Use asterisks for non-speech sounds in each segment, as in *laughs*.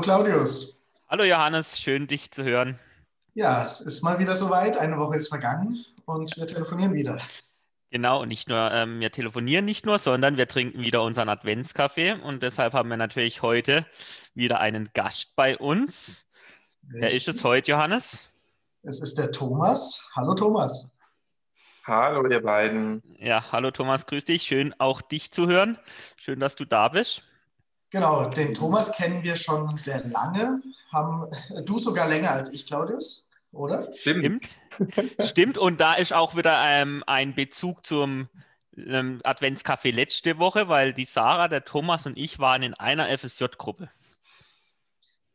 Hallo Claudius. Hallo Johannes, schön dich zu hören. Ja, es ist mal wieder soweit. Eine Woche ist vergangen und wir telefonieren wieder. Genau, und nicht nur, ähm, wir telefonieren nicht nur, sondern wir trinken wieder unseren Adventskaffee und deshalb haben wir natürlich heute wieder einen Gast bei uns. Richtig. Wer ist es heute, Johannes? Es ist der Thomas. Hallo Thomas. Hallo ihr beiden. Ja, hallo Thomas, grüß dich. Schön auch dich zu hören. Schön, dass du da bist. Genau, den Thomas kennen wir schon sehr lange. Haben du sogar länger als ich, Claudius, oder? Stimmt. *laughs* Stimmt. Und da ist auch wieder ähm, ein Bezug zum ähm, Adventscafé letzte Woche, weil die Sarah, der Thomas und ich waren in einer FSJ-Gruppe.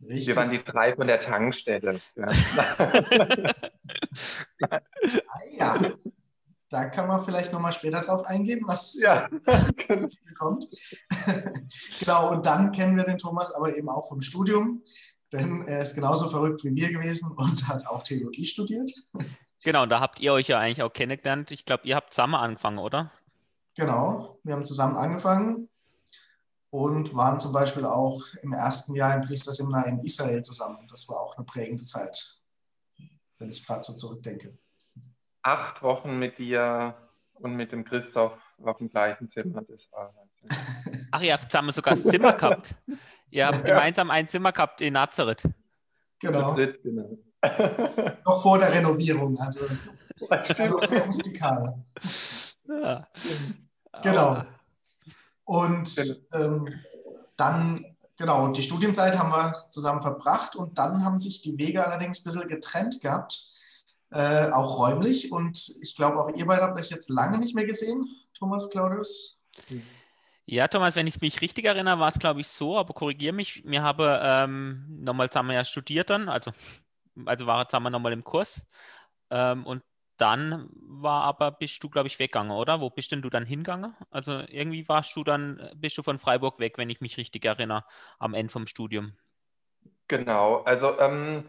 Richtig. Wir waren die drei von der Tankstelle. *laughs* Ja. ah, ja da kann man vielleicht nochmal später drauf eingehen, was ja. *laughs* kommt. *laughs* genau, und dann kennen wir den Thomas aber eben auch vom Studium, denn er ist genauso verrückt wie wir gewesen und hat auch Theologie studiert. Genau, und da habt ihr euch ja eigentlich auch kennengelernt. Ich glaube, ihr habt zusammen angefangen, oder? Genau, wir haben zusammen angefangen und waren zum Beispiel auch im ersten Jahr im Priesterseminar in Israel zusammen. Das war auch eine prägende Zeit, wenn ich gerade so zurückdenke acht Wochen mit dir und mit dem Christoph auf dem gleichen Zimmer. Das war *laughs* Ach, ihr habt zusammen sogar das Zimmer gehabt. Ihr habt gemeinsam ein Zimmer gehabt in Nazareth. Genau. genau. *laughs* Noch vor der Renovierung, also *laughs* noch sehr rustikal. Ja. Genau. Und genau. ähm, dann, genau, die Studienzeit haben wir zusammen verbracht und dann haben sich die Wege allerdings ein bisschen getrennt gehabt äh, auch räumlich. Und ich glaube, auch ihr beide habt euch jetzt lange nicht mehr gesehen, Thomas, Claudius. Ja, Thomas, wenn ich mich richtig erinnere, war es, glaube ich, so, aber korrigiere mich. Wir haben ähm, nochmal zusammen ja studiert dann, also, also war zusammen nochmal im Kurs. Ähm, und dann war aber, bist du, glaube ich, weggegangen, oder? Wo bist denn du dann hingegangen? Also irgendwie warst du dann, bist du von Freiburg weg, wenn ich mich richtig erinnere, am Ende vom Studium. Genau, also ähm,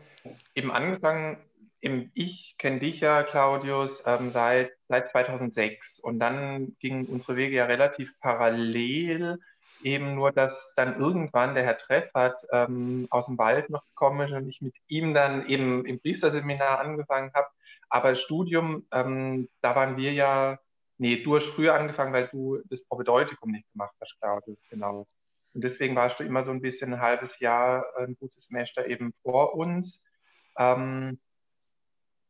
eben angefangen ich kenne dich ja, Claudius, ähm, seit, seit 2006 und dann gingen unsere Wege ja relativ parallel, eben nur, dass dann irgendwann der Herr Treffert ähm, aus dem Wald noch gekommen ist und ich mit ihm dann eben im Priesterseminar angefangen habe. Aber Studium, ähm, da waren wir ja, nee, du hast früher angefangen, weil du das Propedeutikum nicht gemacht hast, Claudius, genau. Und deswegen warst du immer so ein bisschen ein halbes Jahr, ein gutes Semester eben vor uns. Ähm,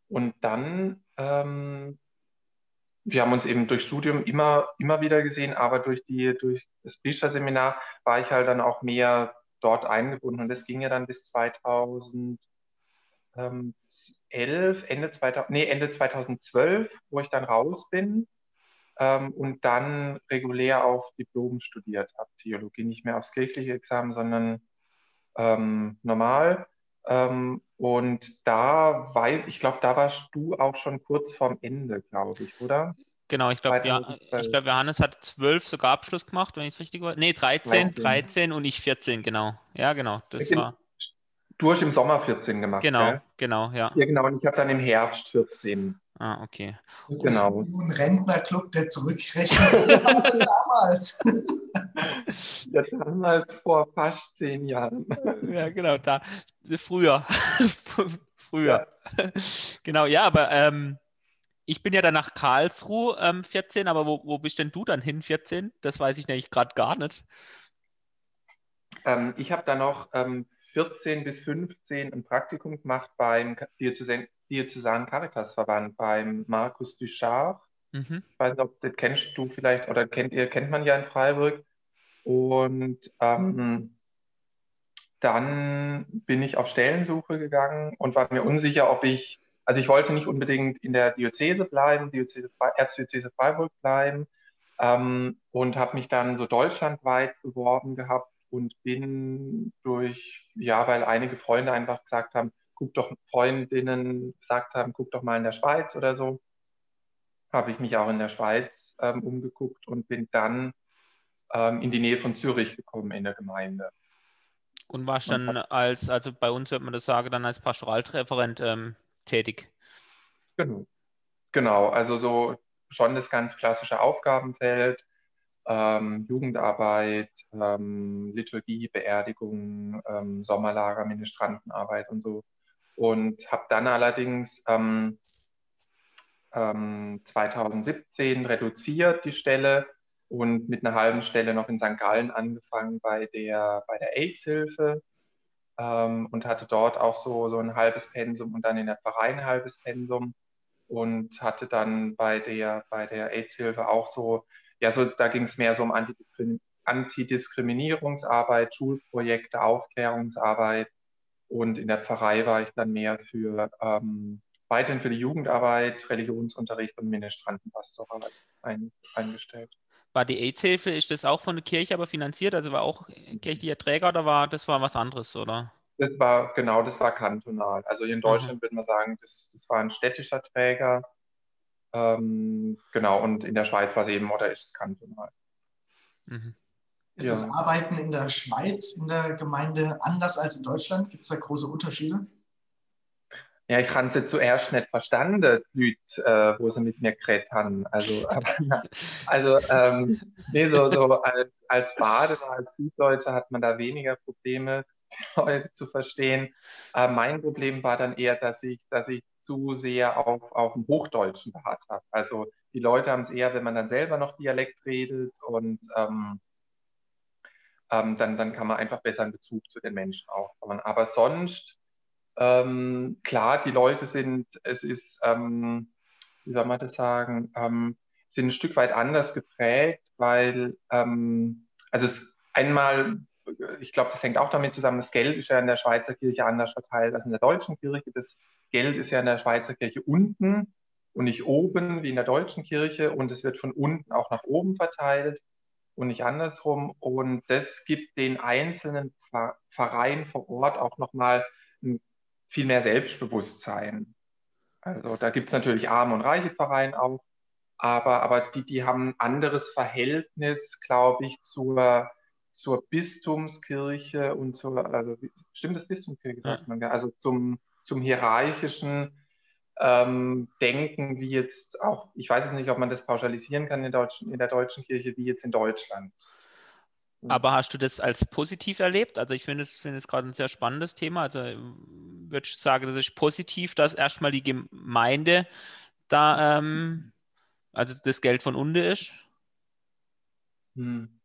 und dann, ähm, wir haben uns eben durch Studium immer, immer wieder gesehen, aber durch, die, durch das Bücherseminar war ich halt dann auch mehr dort eingebunden. Und das ging ja dann bis 2011, Ende, 2000, nee, Ende 2012, wo ich dann raus bin ähm, und dann regulär auf Diplom studiert habe. Theologie nicht mehr aufs kirchliche Examen, sondern ähm, normal. Ähm, und da weiß, ich glaube, da warst du auch schon kurz vorm Ende, glaube ich, oder? Genau, ich glaube, ja, glaub, Johannes hat zwölf sogar Abschluss gemacht, wenn ich es richtig war. Nee, 13, 13 und ich 14, genau. Ja, genau. Das war. Du hast im Sommer 14 gemacht. Genau, gell? genau, ja. Ja, genau, und ich habe dann im Herbst 14. Ah, okay. Das genau. ist ein Rentnerclub, der zurückrechnet. *laughs* Das damals? *laughs* ja, damals vor fast zehn Jahren. *laughs* Ja, genau, da früher. früher. Ja. Genau, ja, aber ähm, ich bin ja dann nach Karlsruhe ähm, 14, aber wo, wo bist denn du dann hin 14? Das weiß ich nämlich gerade gar nicht. Ähm, ich habe dann noch 14 ähm, bis 15 ein Praktikum gemacht beim Diözesan Diözesanen Caritasverband, beim Markus Duchard. Mhm. Ich weiß nicht, ob das kennst du vielleicht oder kennt ihr, kennt man ja in Freiburg. Und ähm, dann bin ich auf Stellensuche gegangen und war mir unsicher, ob ich, also ich wollte nicht unbedingt in der Diözese bleiben, Diözese, Erzdiözese Freiburg bleiben ähm, und habe mich dann so deutschlandweit beworben gehabt und bin durch, ja, weil einige Freunde einfach gesagt haben, guck doch, Freundinnen gesagt haben, guck doch mal in der Schweiz oder so, habe ich mich auch in der Schweiz ähm, umgeguckt und bin dann ähm, in die Nähe von Zürich gekommen in der Gemeinde. Und warst dann als, also bei uns wird man das sagen, dann als Pastoralreferent ähm, tätig? Genau. Genau, also so schon das ganz klassische Aufgabenfeld. Ähm, Jugendarbeit, ähm, Liturgie, Beerdigung, ähm, Sommerlager, Ministrantenarbeit und so. Und habe dann allerdings 2017 ähm, reduziert die Stelle und mit einer halben Stelle noch in St. Gallen angefangen bei der, bei der AIDS-Hilfe ähm, und hatte dort auch so, so ein halbes Pensum und dann in der Pfarrei ein halbes Pensum und hatte dann bei der, bei der AIDS-Hilfe auch so, ja, so, da ging es mehr so um Antidiskrim Antidiskriminierungsarbeit, Schulprojekte, Aufklärungsarbeit und in der Pfarrei war ich dann mehr für ähm, weiterhin für die Jugendarbeit, Religionsunterricht und Ministrantenpastoral ein, eingestellt. War die AIDS-Hilfe, ist das auch von der Kirche aber finanziert? Also war auch kirchlicher Träger oder war das war was anderes, oder? Das war, genau, das war kantonal. Also in Deutschland mhm. würde man sagen, das, das war ein städtischer Träger. Ähm, genau, und in der Schweiz war es eben oder ist es kantonal. Mhm. Ist ja. das Arbeiten in der Schweiz, in der Gemeinde anders als in Deutschland? Gibt es da große Unterschiede? Ja, ich habe sie zuerst nicht verstanden, die Leute, äh, wo sie mit mir geredet haben. Also, *laughs* also ähm, nee, so, so als, als Badener, als Süddeutscher hat man da weniger Probleme, die Leute *laughs* zu verstehen. Äh, mein Problem war dann eher, dass ich, dass ich zu sehr auf, auf dem Hochdeutschen beharrt habe. Also die Leute haben es eher, wenn man dann selber noch Dialekt redet und ähm, ähm, dann, dann kann man einfach besser einen Bezug zu den Menschen aufbauen. Aber sonst ähm, klar, die Leute sind, es ist, ähm, wie soll man das sagen, ähm, sind ein Stück weit anders geprägt, weil, ähm, also es einmal, ich glaube, das hängt auch damit zusammen, das Geld ist ja in der Schweizer Kirche anders verteilt als in der deutschen Kirche. Das Geld ist ja in der Schweizer Kirche unten und nicht oben wie in der deutschen Kirche und es wird von unten auch nach oben verteilt und nicht andersrum. Und das gibt den einzelnen Vereinen vor Ort auch nochmal viel mehr Selbstbewusstsein. Also da gibt es natürlich arme und reiche Vereine auch, aber, aber die, die haben ein anderes Verhältnis, glaube ich, zur, zur Bistumskirche und zur, also stimmt das Bistumskirche, man, also zum, zum hierarchischen ähm, Denken, wie jetzt auch, ich weiß es nicht, ob man das pauschalisieren kann in, Deutschen, in der deutschen Kirche, wie jetzt in Deutschland. Aber hast du das als positiv erlebt? Also ich finde es, find es gerade ein sehr spannendes Thema. Also würde ich sagen, das ist positiv, dass erstmal die Gemeinde da, ähm, also das Geld von unten ist. Hm.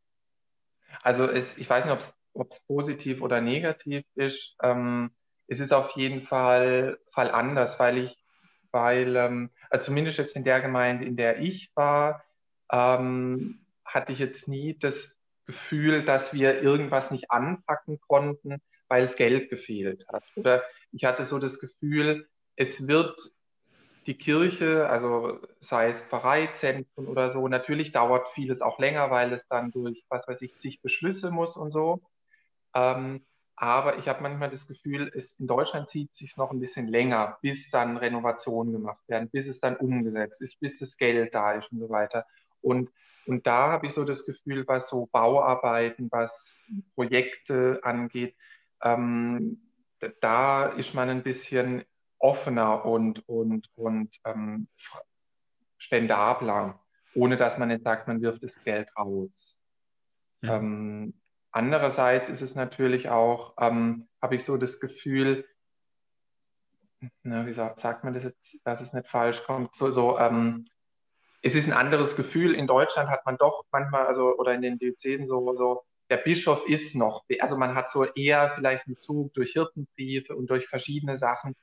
Also es, ich weiß nicht, ob es positiv oder negativ ist. Ähm, es ist auf jeden Fall, Fall anders, weil ich, weil, ähm, also zumindest jetzt in der Gemeinde, in der ich war, ähm, hatte ich jetzt nie das Gefühl, dass wir irgendwas nicht anpacken konnten, weil es Geld gefehlt hat. Oder ich hatte so das Gefühl, es wird die Kirche, also sei es Pfarreizentren oder so, natürlich dauert vieles auch länger, weil es dann durch, was weiß ich, zig Beschlüsse muss und so. Ähm, aber ich habe manchmal das Gefühl, es, in Deutschland zieht es sich noch ein bisschen länger, bis dann Renovationen gemacht werden, bis es dann umgesetzt ist, bis das Geld da ist und so weiter. Und und da habe ich so das Gefühl, was so Bauarbeiten, was Projekte angeht, ähm, da ist man ein bisschen offener und, und, und ähm, spendabler, ohne dass man jetzt sagt, man wirft das Geld raus. Ja. Ähm, andererseits ist es natürlich auch, ähm, habe ich so das Gefühl, na, wie sagt, sagt man das jetzt, dass es nicht falsch kommt, so, so ähm, es ist ein anderes Gefühl. In Deutschland hat man doch manchmal, also oder in den Diözesen so, so der Bischof ist noch, also man hat so eher vielleicht einen Zug durch Hirtenbriefe und durch verschiedene Sachen.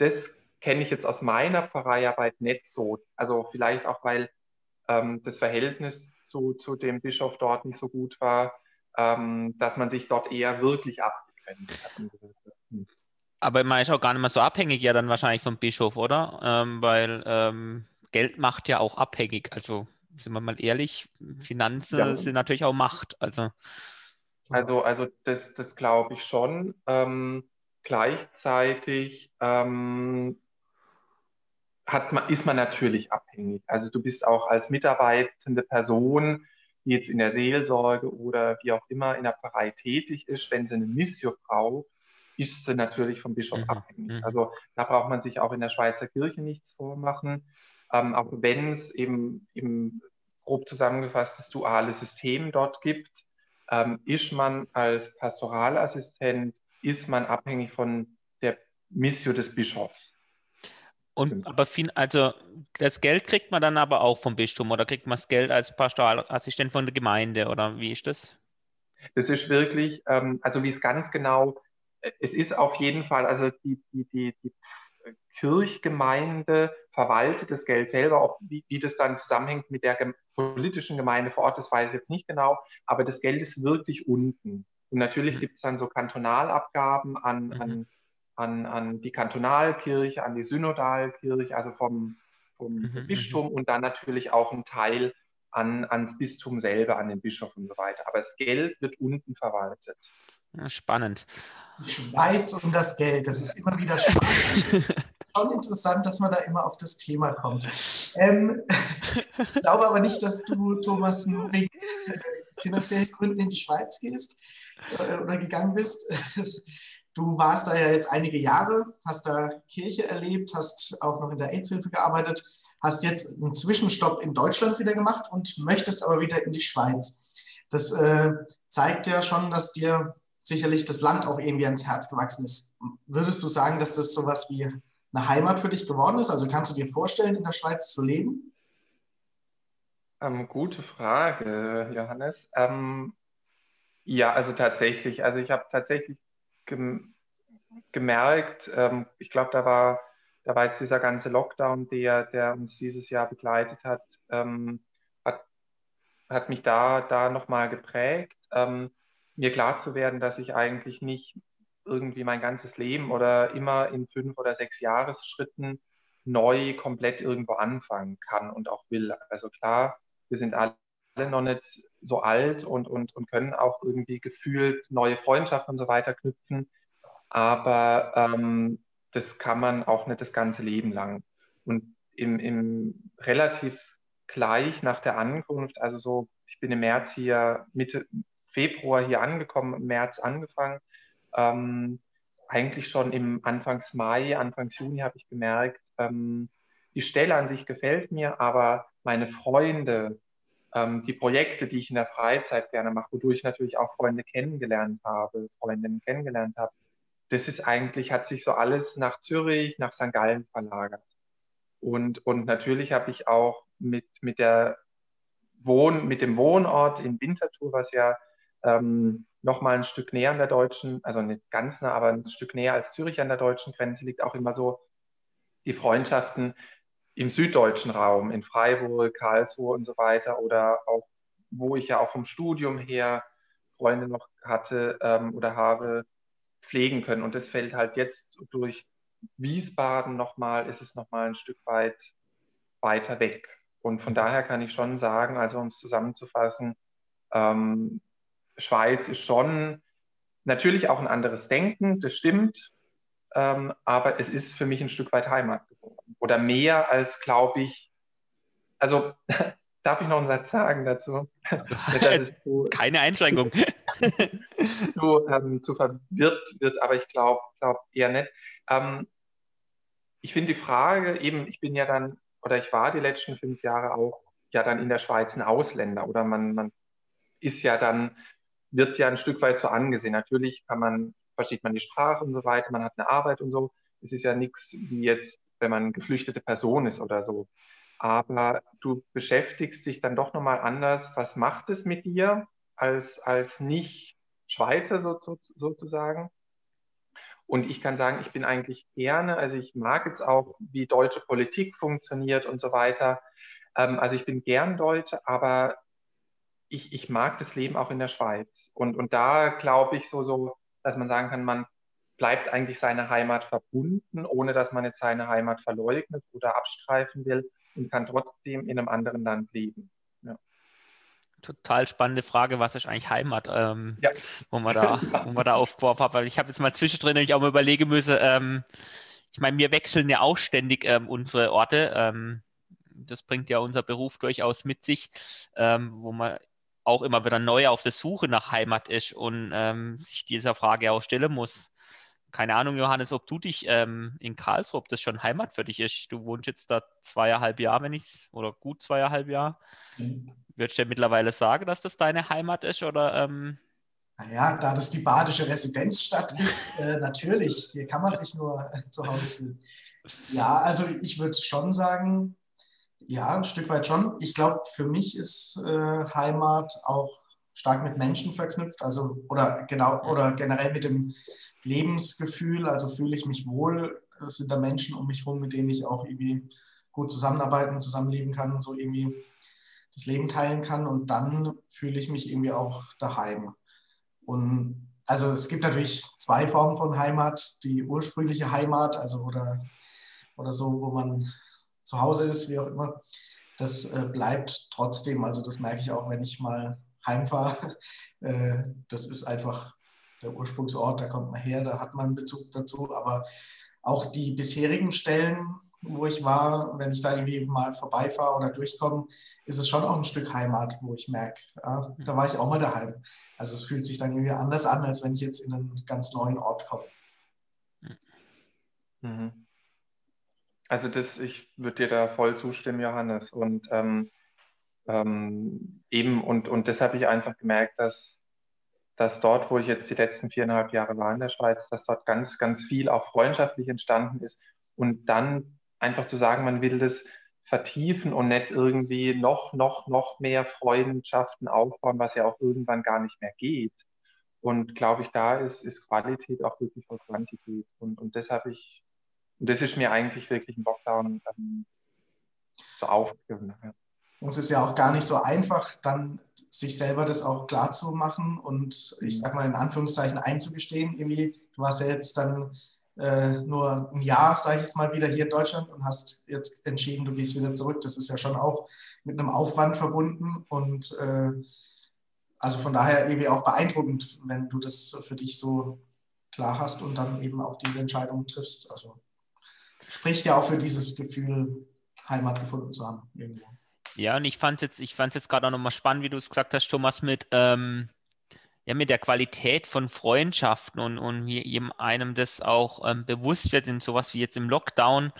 Das kenne ich jetzt aus meiner Pfarreiarbeit nicht so. Also vielleicht auch, weil ähm, das Verhältnis zu, zu dem Bischof dort nicht so gut war, ähm, dass man sich dort eher wirklich abgegrenzt hat. Aber man ist auch gar nicht mehr so abhängig ja dann wahrscheinlich vom Bischof, oder? Ähm, weil ähm, Geld macht ja auch abhängig. Also sind wir mal ehrlich, Finanzen ja. sind natürlich auch Macht. Also, also, also das, das glaube ich schon. Ähm, gleichzeitig ähm, hat man, ist man natürlich abhängig. Also du bist auch als mitarbeitende Person, die jetzt in der Seelsorge oder wie auch immer in der Pfarrei tätig ist, wenn sie eine Mission braucht, ist sie natürlich vom Bischof mhm. abhängig. Mhm. Also da braucht man sich auch in der Schweizer Kirche nichts vormachen ähm, auch wenn es eben, eben grob zusammengefasst das duale System dort gibt. Ähm, ist man als Pastoralassistent, ist man abhängig von der Mission des Bischofs. Und genau. aber viel, also das Geld kriegt man dann aber auch vom Bistum oder kriegt man das Geld als Pastoralassistent von der Gemeinde oder wie ist das? Das ist wirklich, ähm, also wie es ganz genau, äh, es ist auf jeden Fall, also die, die, die, die Kirchgemeinde verwaltet das Geld selber, ob, wie, wie das dann zusammenhängt mit der politischen Gemeinde vor Ort, das weiß ich jetzt nicht genau, aber das Geld ist wirklich unten. Und natürlich mhm. gibt es dann so Kantonalabgaben an, mhm. an, an, an die Kantonalkirche, an die Synodalkirche, also vom, vom mhm. Bistum und dann natürlich auch ein Teil an, ans Bistum selber, an den Bischof und so weiter. Aber das Geld wird unten verwaltet. Ja, spannend. Die Schweiz und das Geld, das ist immer wieder spannend. *laughs* schon interessant, dass man da immer auf das Thema kommt. Ähm, ich glaube aber nicht, dass du, Thomas, nur wegen finanziellen Gründen in die Schweiz gehst äh, oder gegangen bist. *laughs* Du warst da ja jetzt einige Jahre, hast da Kirche erlebt, hast auch noch in der AIDS-Hilfe gearbeitet, hast jetzt einen Zwischenstopp in Deutschland wieder gemacht und möchtest aber wieder in die Schweiz. Das äh, zeigt ja schon, dass dir sicherlich das Land auch irgendwie ans Herz gewachsen ist. Würdest du sagen, dass das sowas wie eine Heimat für dich geworden ist? Also kannst du dir vorstellen, in der Schweiz zu leben? Ähm, gute Frage, Johannes. Ähm, ja, also tatsächlich. Also ich habe tatsächlich gem gemerkt, ähm, ich glaube, da war, da war jetzt dieser ganze Lockdown, der, der uns dieses Jahr begleitet hat, ähm, hat, hat mich da, da nochmal geprägt. Ähm, mir klar zu werden, dass ich eigentlich nicht irgendwie mein ganzes Leben oder immer in fünf oder sechs Jahresschritten neu komplett irgendwo anfangen kann und auch will. Also klar, wir sind alle noch nicht so alt und, und, und können auch irgendwie gefühlt neue Freundschaften und so weiter knüpfen. Aber ähm, das kann man auch nicht das ganze Leben lang. Und im, im relativ gleich nach der Ankunft, also so, ich bin im März hier, Mitte, Februar hier angekommen, im März angefangen. Ähm, eigentlich schon im Anfangs Mai, Anfangs Juni habe ich gemerkt, ähm, die Stelle an sich gefällt mir, aber meine Freunde, ähm, die Projekte, die ich in der Freizeit gerne mache, wodurch ich natürlich auch Freunde kennengelernt habe, Freundinnen kennengelernt habe, das ist eigentlich, hat sich so alles nach Zürich, nach St. Gallen verlagert. Und, und natürlich habe ich auch mit, mit, der Wohn, mit dem Wohnort in Winterthur, was ja ähm, nochmal ein Stück näher an der deutschen, also nicht ganz nah, aber ein Stück näher als Zürich an der deutschen Grenze liegt auch immer so die Freundschaften im süddeutschen Raum, in Freiburg, Karlsruhe und so weiter oder auch, wo ich ja auch vom Studium her Freunde noch hatte ähm, oder habe, pflegen können. Und das fällt halt jetzt durch Wiesbaden nochmal, ist es nochmal ein Stück weit weiter weg. Und von daher kann ich schon sagen, also um es zusammenzufassen, ähm, Schweiz ist schon natürlich auch ein anderes Denken, das stimmt, ähm, aber es ist für mich ein Stück weit Heimat geworden. Oder mehr als, glaube ich, also *laughs* darf ich noch einen Satz sagen dazu? *laughs* zu, Keine Einschränkung. *laughs* zu, ähm, zu verwirrt wird, aber ich glaube glaub eher nicht. Ähm, ich finde die Frage eben, ich bin ja dann, oder ich war die letzten fünf Jahre auch ja dann in der Schweiz ein Ausländer oder man, man ist ja dann wird ja ein Stück weit so angesehen. Natürlich kann man, versteht man die Sprache und so weiter, man hat eine Arbeit und so. Es ist ja nichts wie jetzt, wenn man geflüchtete Person ist oder so. Aber du beschäftigst dich dann doch nochmal anders. Was macht es mit dir als, als Nicht-Schweizer so, so, sozusagen? Und ich kann sagen, ich bin eigentlich gerne, also ich mag jetzt auch, wie deutsche Politik funktioniert und so weiter. Ähm, also ich bin gern Deutsche, aber ich, ich mag das Leben auch in der Schweiz. Und, und da glaube ich so, so, dass man sagen kann, man bleibt eigentlich seiner Heimat verbunden, ohne dass man jetzt seine Heimat verleugnet oder abstreifen will und kann trotzdem in einem anderen Land leben. Ja. Total spannende Frage, was ist eigentlich Heimat, ähm, ja. wo man da, wo man da aufgeworfen hat, weil ich habe jetzt mal zwischendrin nämlich auch mal überlegen müssen, ähm, ich meine, wir wechseln ja auch ständig ähm, unsere Orte. Ähm, das bringt ja unser Beruf durchaus mit sich, ähm, wo man auch immer wieder neu auf der Suche nach Heimat ist und ähm, sich dieser Frage auch stellen muss. Keine Ahnung, Johannes, ob du dich ähm, in Karlsruhe, ob das schon Heimat für dich ist. Du wohnst jetzt da zweieinhalb Jahre, wenn ich es, oder gut zweieinhalb Jahre. Mhm. Würdest du mittlerweile sagen, dass das deine Heimat ist? Oder, ähm... Naja, da das die badische Residenzstadt ist, äh, natürlich. Hier kann man sich nur äh, zu Hause fühlen. Ja, also ich würde schon sagen, ja, ein Stück weit schon. Ich glaube, für mich ist äh, Heimat auch stark mit Menschen verknüpft, also oder genau oder generell mit dem Lebensgefühl, also fühle ich mich wohl, es sind da Menschen um mich herum, mit denen ich auch irgendwie gut zusammenarbeiten, zusammenleben kann, so irgendwie das Leben teilen kann. Und dann fühle ich mich irgendwie auch daheim. Und also es gibt natürlich zwei Formen von Heimat, die ursprüngliche Heimat, also oder, oder so, wo man zu Hause ist, wie auch immer, das äh, bleibt trotzdem, also das merke ich auch, wenn ich mal heimfahre, *laughs* äh, das ist einfach der Ursprungsort, da kommt man her, da hat man einen Bezug dazu. Aber auch die bisherigen Stellen, wo ich war, wenn ich da irgendwie mal vorbeifahre oder durchkomme, ist es schon auch ein Stück Heimat, wo ich merke, ja, da war ich auch mal daheim. Also es fühlt sich dann irgendwie anders an, als wenn ich jetzt in einen ganz neuen Ort komme. Mhm. Also das, ich würde dir da voll zustimmen, Johannes. Und ähm, ähm, eben, und, und das habe ich einfach gemerkt, dass dass dort, wo ich jetzt die letzten viereinhalb Jahre war in der Schweiz, dass dort ganz, ganz viel auch freundschaftlich entstanden ist. Und dann einfach zu sagen, man will das vertiefen und nicht irgendwie noch, noch, noch mehr Freundschaften aufbauen, was ja auch irgendwann gar nicht mehr geht. Und glaube ich, da ist, ist Qualität auch wirklich vor Quantität. Und, und das habe ich, und das ist mir eigentlich wirklich im Lockdown ähm, so aufgegeben. Ja. Und es ist ja auch gar nicht so einfach, dann sich selber das auch klar zu machen und ich sag mal in Anführungszeichen einzugestehen. Irgendwie, du warst ja jetzt dann äh, nur ein Jahr, sage ich jetzt mal, wieder hier in Deutschland und hast jetzt entschieden, du gehst wieder zurück. Das ist ja schon auch mit einem Aufwand verbunden und äh, also von daher irgendwie auch beeindruckend, wenn du das für dich so klar hast und dann eben auch diese Entscheidung triffst. Also spricht ja auch für dieses Gefühl, Heimat gefunden zu haben irgendwo. Ja, und ich fand es jetzt, jetzt gerade auch nochmal spannend, wie du es gesagt hast, Thomas, mit, ähm, ja, mit der Qualität von Freundschaften und, und wie einem das auch ähm, bewusst wird in sowas wie jetzt im Lockdown,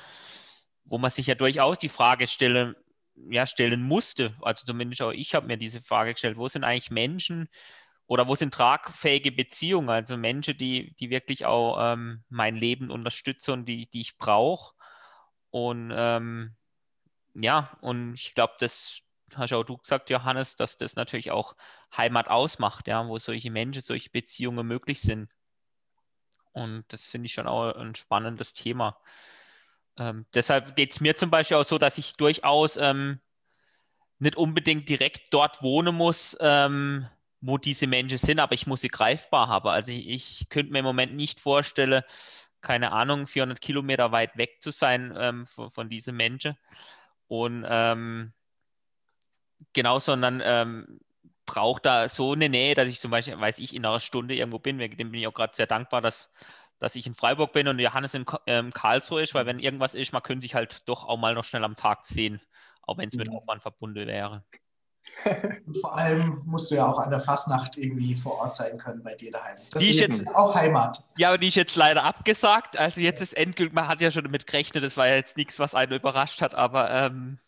wo man sich ja durchaus die Frage stellen, ja, stellen musste. Also zumindest auch ich habe mir diese Frage gestellt, wo sind eigentlich Menschen oder wo sind tragfähige Beziehungen, also Menschen, die, die wirklich auch ähm, mein Leben unterstützen und die, die ich brauche. Und ähm, ja, und ich glaube, das hast auch du gesagt, Johannes, dass das natürlich auch Heimat ausmacht, ja, wo solche Menschen, solche Beziehungen möglich sind. Und das finde ich schon auch ein spannendes Thema. Ähm, deshalb geht es mir zum Beispiel auch so, dass ich durchaus ähm, nicht unbedingt direkt dort wohnen muss, ähm, wo diese Menschen sind, aber ich muss sie greifbar haben. Also ich, ich könnte mir im Moment nicht vorstellen, keine Ahnung, 400 Kilometer weit weg zu sein ähm, von, von diesen Menschen. Und ähm, genau, sondern ähm, braucht da so eine Nähe, dass ich zum Beispiel, weiß ich, in einer Stunde irgendwo bin. Dem bin ich auch gerade sehr dankbar, dass, dass ich in Freiburg bin und Johannes in ähm, Karlsruhe ist, weil wenn irgendwas ist, man könnte sich halt doch auch mal noch schnell am Tag sehen, auch wenn es mit mhm. Aufwand verbunden wäre. Und vor allem musst du ja auch an der Fastnacht irgendwie vor Ort sein können bei dir daheim. Das die ist jetzt, auch Heimat. Ja, aber die ist jetzt leider abgesagt. Also jetzt ist endgültig, man hat ja schon damit gerechnet, das war ja jetzt nichts, was einen überrascht hat, aber ähm,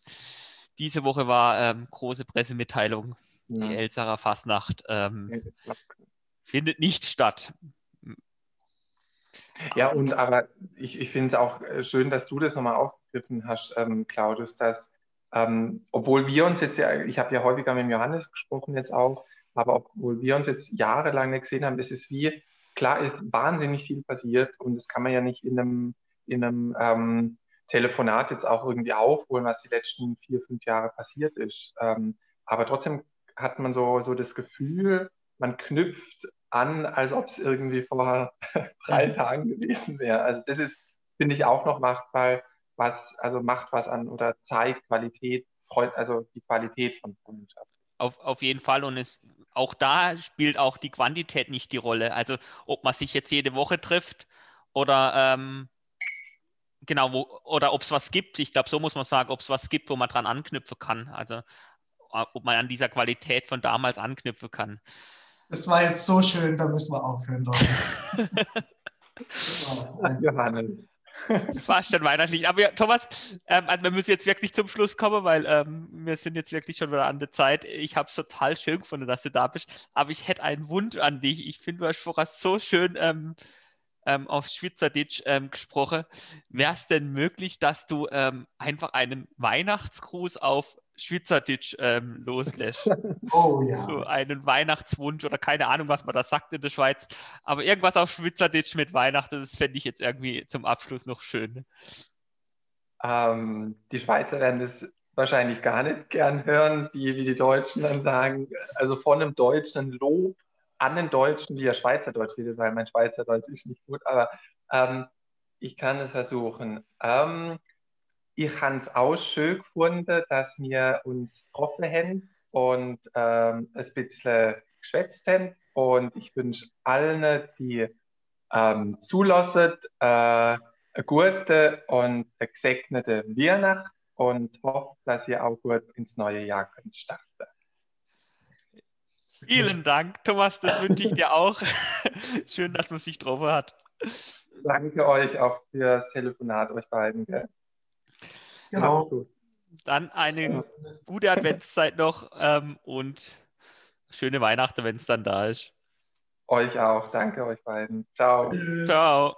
diese Woche war ähm, große Pressemitteilung. Ja. Die Elsacher Fastnacht ähm, findet nicht statt. Ja, und aber ich, ich finde es auch äh, schön, dass du das nochmal aufgegriffen hast, ähm, Claudius, dass ähm, obwohl wir uns jetzt ja, ich habe ja häufiger mit Johannes gesprochen jetzt auch, aber obwohl wir uns jetzt jahrelang nicht gesehen haben, ist es wie, klar ist wahnsinnig viel passiert und das kann man ja nicht in einem, in einem ähm, Telefonat jetzt auch irgendwie aufholen, was die letzten vier, fünf Jahre passiert ist. Ähm, aber trotzdem hat man so, so das Gefühl, man knüpft an, als ob es irgendwie vor *laughs* drei mhm. Tagen gewesen wäre. Also das ist, finde ich, auch noch machtbar, was, also macht was an oder zeigt Qualität, also die Qualität von Freundschaft. Auf, auf jeden Fall und es, auch da spielt auch die Quantität nicht die Rolle. Also ob man sich jetzt jede Woche trifft oder ähm, genau, wo, oder ob es was gibt. Ich glaube, so muss man sagen, ob es was gibt, wo man dran anknüpfen kann. Also ob man an dieser Qualität von damals anknüpfen kann. Das war jetzt so schön, da müssen wir aufhören, Leute. *laughs* Johannes. *laughs* Fast schon weihnachtlich. Aber ja, Thomas, ähm, also wir müssen jetzt wirklich zum Schluss kommen, weil ähm, wir sind jetzt wirklich schon wieder an der Zeit. Ich habe es total schön gefunden, dass du da bist. Aber ich hätte einen Wunsch an dich. Ich finde, du hast vorher so schön ähm, ähm, auf Schweizerdeutsch ähm, gesprochen. Wäre es denn möglich, dass du ähm, einfach einen Weihnachtsgruß auf Schweizerdeutsch ähm, loslässt? *laughs* Oh ja. So einen Weihnachtswunsch oder keine Ahnung, was man da sagt in der Schweiz. Aber irgendwas auf Schweizerdeutsch mit Weihnachten, das fände ich jetzt irgendwie zum Abschluss noch schön. Ähm, die Schweizer werden das wahrscheinlich gar nicht gern hören, die, wie die Deutschen dann sagen. Also von einem Deutschen Lob an den Deutschen, die ja Schweizerdeutsch redet, weil mein Schweizerdeutsch ist nicht gut, aber ähm, ich kann es versuchen. Ähm, ich habe es auch schön gefunden, dass wir uns getroffen haben und ähm, ein bisschen geschwätzt haben. Und ich wünsche allen, die ähm, zulassen, äh, eine gute und eine gesegnete Weihnacht und hoffe, dass ihr auch gut ins neue Jahr könnt starten. Vielen Dank, Thomas, das wünsche ich dir auch. *laughs* Schön, dass man sich drauf hat. Danke euch auch für das Telefonat, euch beiden. Gell? Genau. Dann eine gute Adventszeit noch ähm, und schöne Weihnachten, wenn es dann da ist. Euch auch. Danke euch beiden. Ciao. Tschüss. Ciao.